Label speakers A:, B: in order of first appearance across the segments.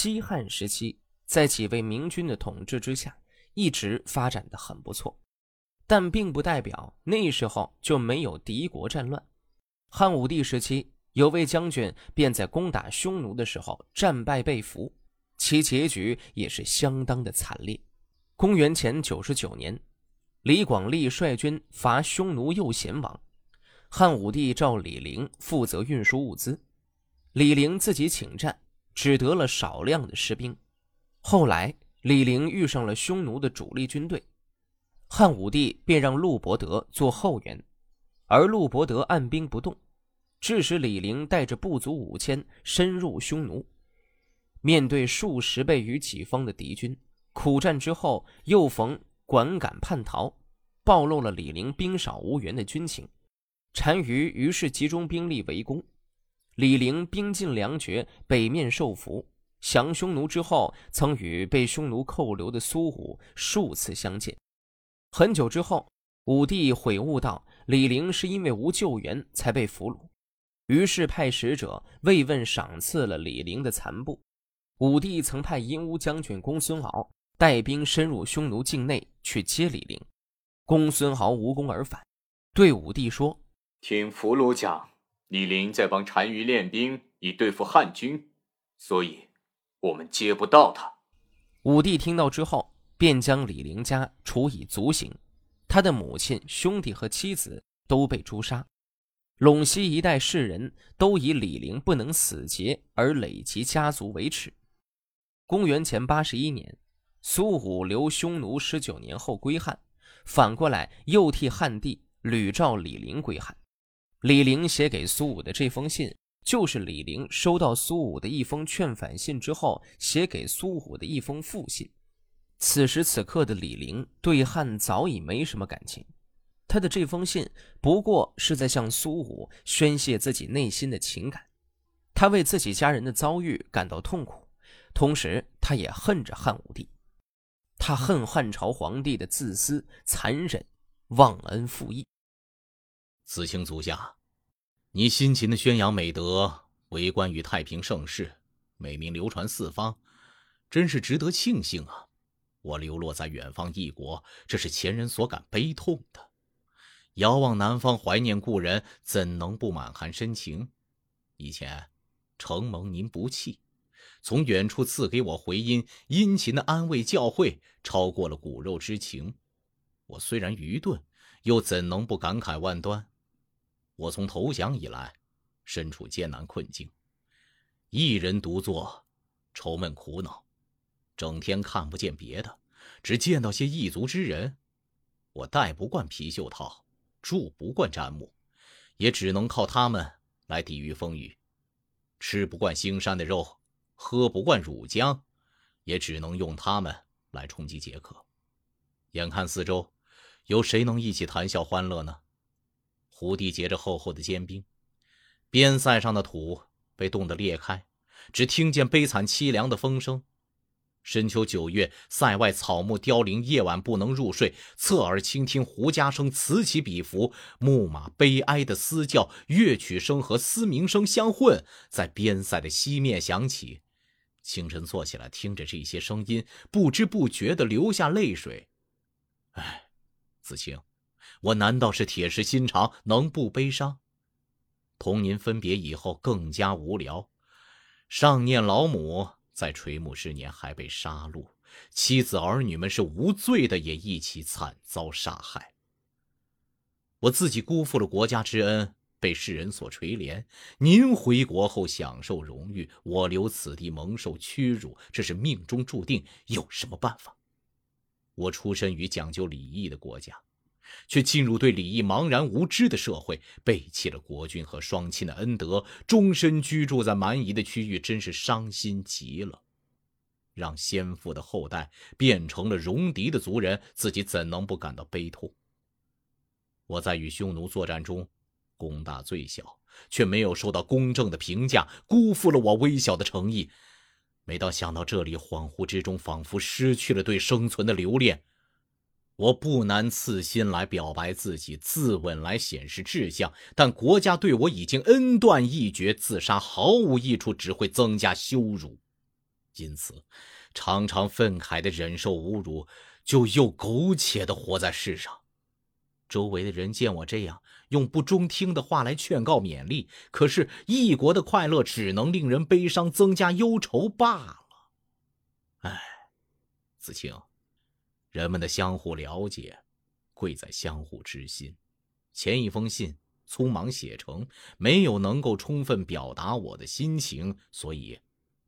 A: 西汉时期，在几位明君的统治之下，一直发展的很不错，但并不代表那时候就没有敌国战乱。汉武帝时期，有位将军便在攻打匈奴的时候战败被俘，其结局也是相当的惨烈。公元前九十九年，李广利率军伐匈奴右贤王，汉武帝召李陵负责运输物资，李陵自己请战。只得了少量的士兵。后来，李陵遇上了匈奴的主力军队，汉武帝便让陆伯德做后援，而陆伯德按兵不动，致使李陵带着不足五千深入匈奴。面对数十倍于己方的敌军，苦战之后，又逢管敢叛逃，暴露了李陵兵少无援的军情。单于于是集中兵力围攻。李陵兵尽粮绝，北面受俘，降匈奴之后，曾与被匈奴扣留的苏武数次相见。很久之后，武帝悔悟到李陵是因为无救援才被俘虏，于是派使者慰问赏赐了李陵的残部。武帝曾派阴乌将军公孙敖带兵深入匈奴境内去接李陵，公孙敖无功而返，对武帝说：“
B: 听俘虏讲。”李陵在帮单于练兵，以对付汉军，所以，我们接不到他。
A: 武帝听到之后，便将李陵家处以族刑，他的母亲、兄弟和妻子都被诛杀。陇西一带士人都以李陵不能死节而累及家族为耻。公元前八十一年，苏武留匈奴十九年后归汉，反过来又替汉帝屡召李陵归汉。李陵写给苏武的这封信，就是李陵收到苏武的一封劝返信之后，写给苏武的一封复信。此时此刻的李陵对汉早已没什么感情，他的这封信不过是在向苏武宣泄自己内心的情感。他为自己家人的遭遇感到痛苦，同时他也恨着汉武帝。他恨汉朝皇帝的自私、残忍、忘恩负义。
C: 子清足下，你辛勤的宣扬美德，为官于太平盛世，美名流传四方，真是值得庆幸啊！我流落在远方异国，这是前人所感悲痛的。遥望南方，怀念故人，怎能不满含深情？以前承蒙您不弃，从远处赐给我回音，殷勤的安慰教诲，超过了骨肉之情。我虽然愚钝，又怎能不感慨万端？我从投降以来，身处艰难困境，一人独坐，愁闷苦恼，整天看不见别的，只见到些异族之人。我戴不惯皮袖套，住不惯毡木，也只能靠他们来抵御风雨。吃不惯腥膻的肉，喝不惯乳浆，也只能用他们来充饥解渴。眼看四周，有谁能一起谈笑欢乐呢？胡地结着厚厚的坚冰，边塞上的土被冻得裂开，只听见悲惨凄凉的风声。深秋九月，塞外草木凋零，夜晚不能入睡，侧耳倾听胡笳声此起彼伏，木马悲哀的嘶叫，乐曲声和嘶鸣声相混，在边塞的西面响起。清晨坐起来，听着这些声音，不知不觉地流下泪水。唉，子清。我难道是铁石心肠，能不悲伤？同您分别以后更加无聊，上念老母在垂暮之年还被杀戮，妻子儿女们是无罪的，也一起惨遭杀害。我自己辜负了国家之恩，被世人所垂怜。您回国后享受荣誉，我留此地蒙受屈辱，这是命中注定，有什么办法？我出身于讲究礼义的国家。却进入对礼义茫然无知的社会，背弃了国君和双亲的恩德，终身居住在蛮夷的区域，真是伤心极了。让先父的后代变成了戎狄的族人，自己怎能不感到悲痛？我在与匈奴作战中，功大罪小，却没有受到公正的评价，辜负了我微小的诚意。每当想到这里，恍惚之中仿佛失去了对生存的留恋。我不难刺心来表白自己，自刎来显示志向，但国家对我已经恩断义绝，自杀毫无益处，只会增加羞辱。因此，常常愤慨的忍受侮辱，就又苟且的活在世上。周围的人见我这样，用不中听的话来劝告勉励，可是异国的快乐只能令人悲伤，增加忧愁罢了。哎，子清，人们的相互了解，贵在相互知心。前一封信匆忙写成，没有能够充分表达我的心情，所以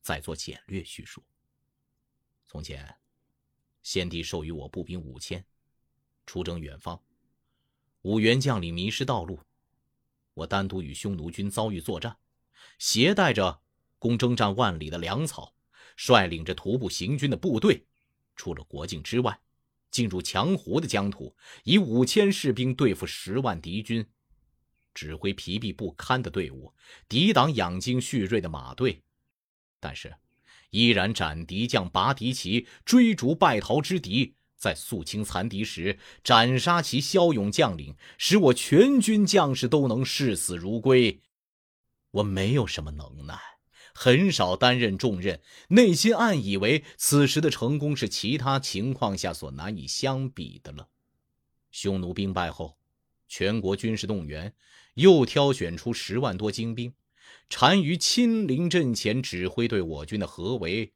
C: 再做简略叙述。从前，先帝授予我步兵五千，出征远方。五员将领迷失道路，我单独与匈奴军遭遇作战，携带着供征战万里的粮草，率领着徒步行军的部队，出了国境之外，进入强胡的疆土，以五千士兵对付十万敌军，指挥疲惫不堪的队伍，抵挡养精蓄锐的马队，但是依然斩敌将、拔敌旗，追逐败逃之敌。在肃清残敌时，斩杀其骁勇将领，使我全军将士都能视死如归。我没有什么能耐，很少担任重任，内心暗以为此时的成功是其他情况下所难以相比的了。匈奴兵败后，全国军事动员，又挑选出十万多精兵，单于亲临阵前指挥对我军的合围。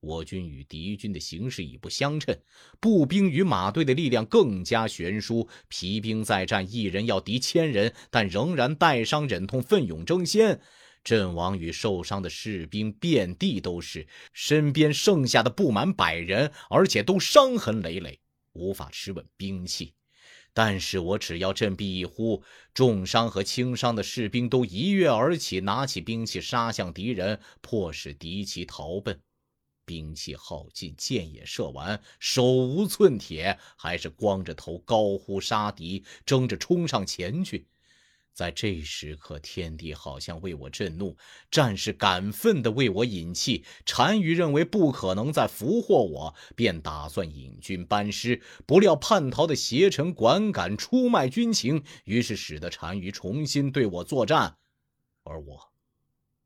C: 我军与敌军的形势已不相称，步兵与马队的力量更加悬殊。疲兵再战，一人要敌千人，但仍然带伤忍痛，奋勇争先。阵亡与受伤的士兵遍地都是，身边剩下的不满百人，而且都伤痕累累，无法持稳兵器。但是我只要振臂一呼，重伤和轻伤的士兵都一跃而起，拿起兵器杀向敌人，迫使敌骑逃奔。兵器耗尽，箭也射完，手无寸铁，还是光着头高呼杀敌，争着冲上前去。在这时刻，天地好像为我震怒，战士感愤地为我引气。单于认为不可能再俘获我，便打算引军班师。不料叛逃的邪臣管敢出卖军情，于是使得单于重新对我作战，而我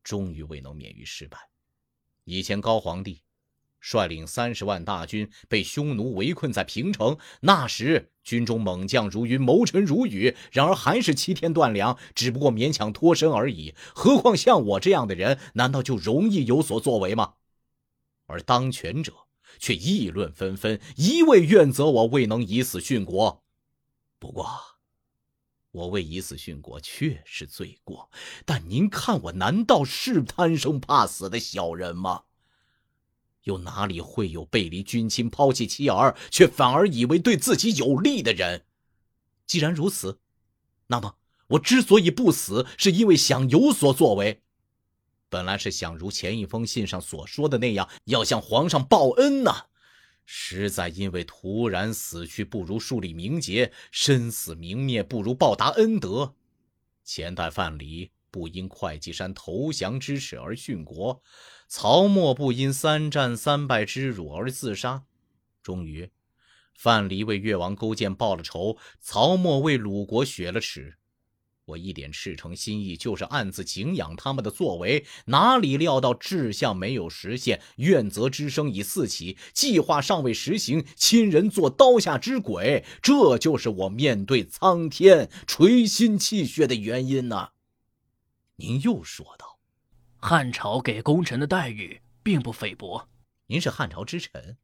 C: 终于未能免于失败。以前高皇帝。率领三十万大军被匈奴围困在平城，那时军中猛将如云，谋臣如雨，然而还是七天断粮，只不过勉强脱身而已。何况像我这样的人，难道就容易有所作为吗？而当权者却议论纷纷，一味怨责我未能以死殉国。不过，我为以死殉国确是罪过，但您看我难道是贪生怕死的小人吗？又哪里会有背离军亲、抛弃妻儿，却反而以为对自己有利的人？既然如此，那么我之所以不死，是因为想有所作为。本来是想如前一封信上所说的那样，要向皇上报恩呐。实在因为突然死去，不如树立名节；身死名灭，不如报答恩德。前代范蠡不因会稽山投降之耻而殉国。曹沫不因三战三败之辱而自杀，终于，范蠡为越王勾践报了仇，曹沫为鲁国雪了耻。我一点赤诚心意，就是暗自敬仰他们的作为，哪里料到志向没有实现，怨责之声已四起，计划尚未实行，亲人做刀下之鬼，这就是我面对苍天垂心泣血的原因呐。您又说道。
D: 汉朝给功臣的待遇并不菲薄，
C: 您是汉朝之臣，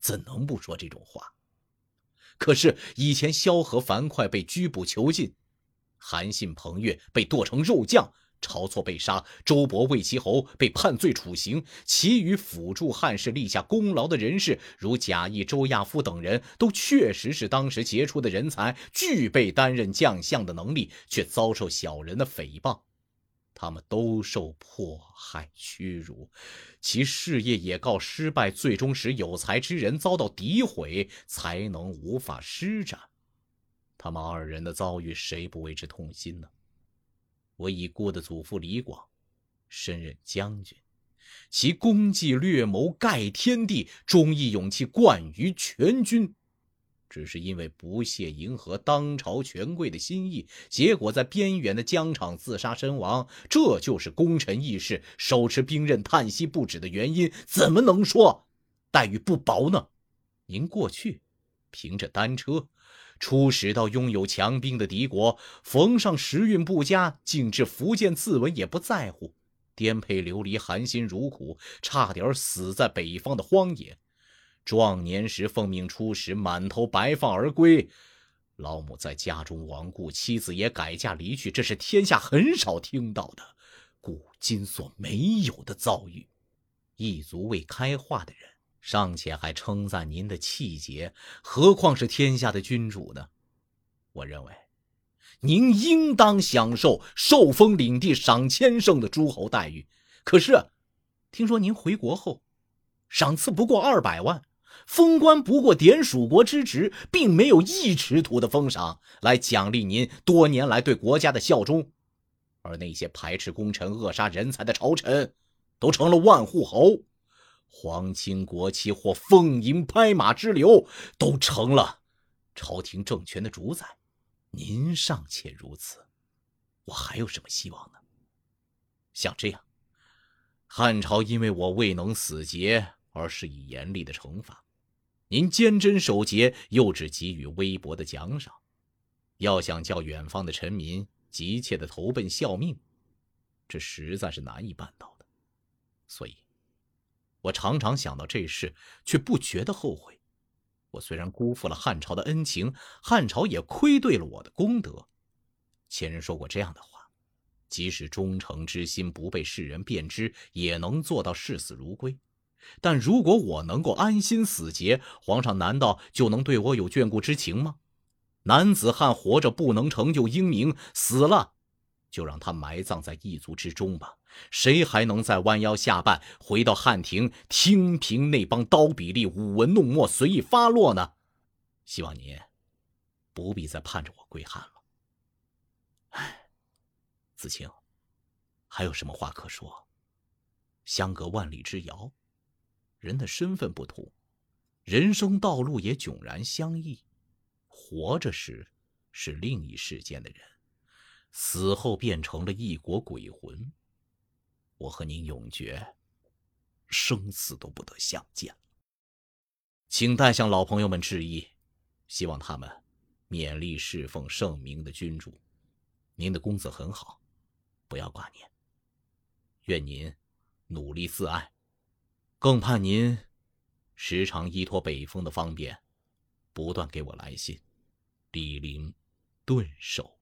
C: 怎能不说这种话？可是以前萧何、樊哙被拘捕囚禁，韩信、彭越被剁成肉酱，晁错被杀，周勃、魏齐侯被判罪处刑，其余辅助汉室立下功劳的人士，如贾谊、周亚夫等人，都确实是当时杰出的人才，具备担任将相的能力，却遭受小人的诽谤。他们都受迫害屈辱，其事业也告失败，最终使有才之人遭到诋毁，才能无法施展。他们二人的遭遇，谁不为之痛心呢？我已故的祖父李广，身任将军，其功绩略谋盖天地，忠义勇气冠于全军。只是因为不屑迎合当朝权贵的心意，结果在边远的疆场自杀身亡。这就是功臣义士手持兵刃叹息不止的原因。怎么能说待遇不薄呢？您过去凭着单车出使到拥有强兵的敌国，逢上时运不佳，竟至福建自刎也不在乎，颠沛流离，含辛茹苦，差点死在北方的荒野。壮年时奉命出使，满头白发而归，老母在家中亡故，妻子也改嫁离去，这是天下很少听到的，古今所没有的遭遇。一族未开化的人，尚且还称赞您的气节，何况是天下的君主呢？我认为，您应当享受受封领地、赏千胜的诸侯待遇。可是，听说您回国后，赏赐不过二百万。封官不过点属国之职，并没有一尺土的封赏来奖励您多年来对国家的效忠，而那些排斥功臣、扼杀人才的朝臣，都成了万户侯，皇亲国戚或奉迎拍马之流，都成了朝廷政权的主宰。您尚且如此，我还有什么希望呢？像这样，汉朝因为我未能死节而是以严厉的惩罚。您坚贞守节，又只给予微薄的奖赏，要想叫远方的臣民急切的投奔效命，这实在是难以办到的。所以，我常常想到这事，却不觉得后悔。我虽然辜负了汉朝的恩情，汉朝也亏对了我的功德。前人说过这样的话：即使忠诚之心不被世人辨知，也能做到视死如归。但如果我能够安心死节，皇上难道就能对我有眷顾之情吗？男子汉活着不能成就英名，死了就让他埋葬在异族之中吧。谁还能再弯腰下拜，回到汉庭听凭那帮刀笔吏舞文弄墨，随意发落呢？希望您不必再盼着我归汉了。唉，子清，还有什么话可说？相隔万里之遥。人的身份不同，人生道路也迥然相异。活着时是另一世间的人，死后变成了异国鬼魂。我和您永绝，生死都不得相见。请代向老朋友们致意，希望他们勉力侍奉圣明的君主。您的公子很好，不要挂念。愿您努力自爱。更盼您时常依托北风的方便，不断给我来信，李林顿首。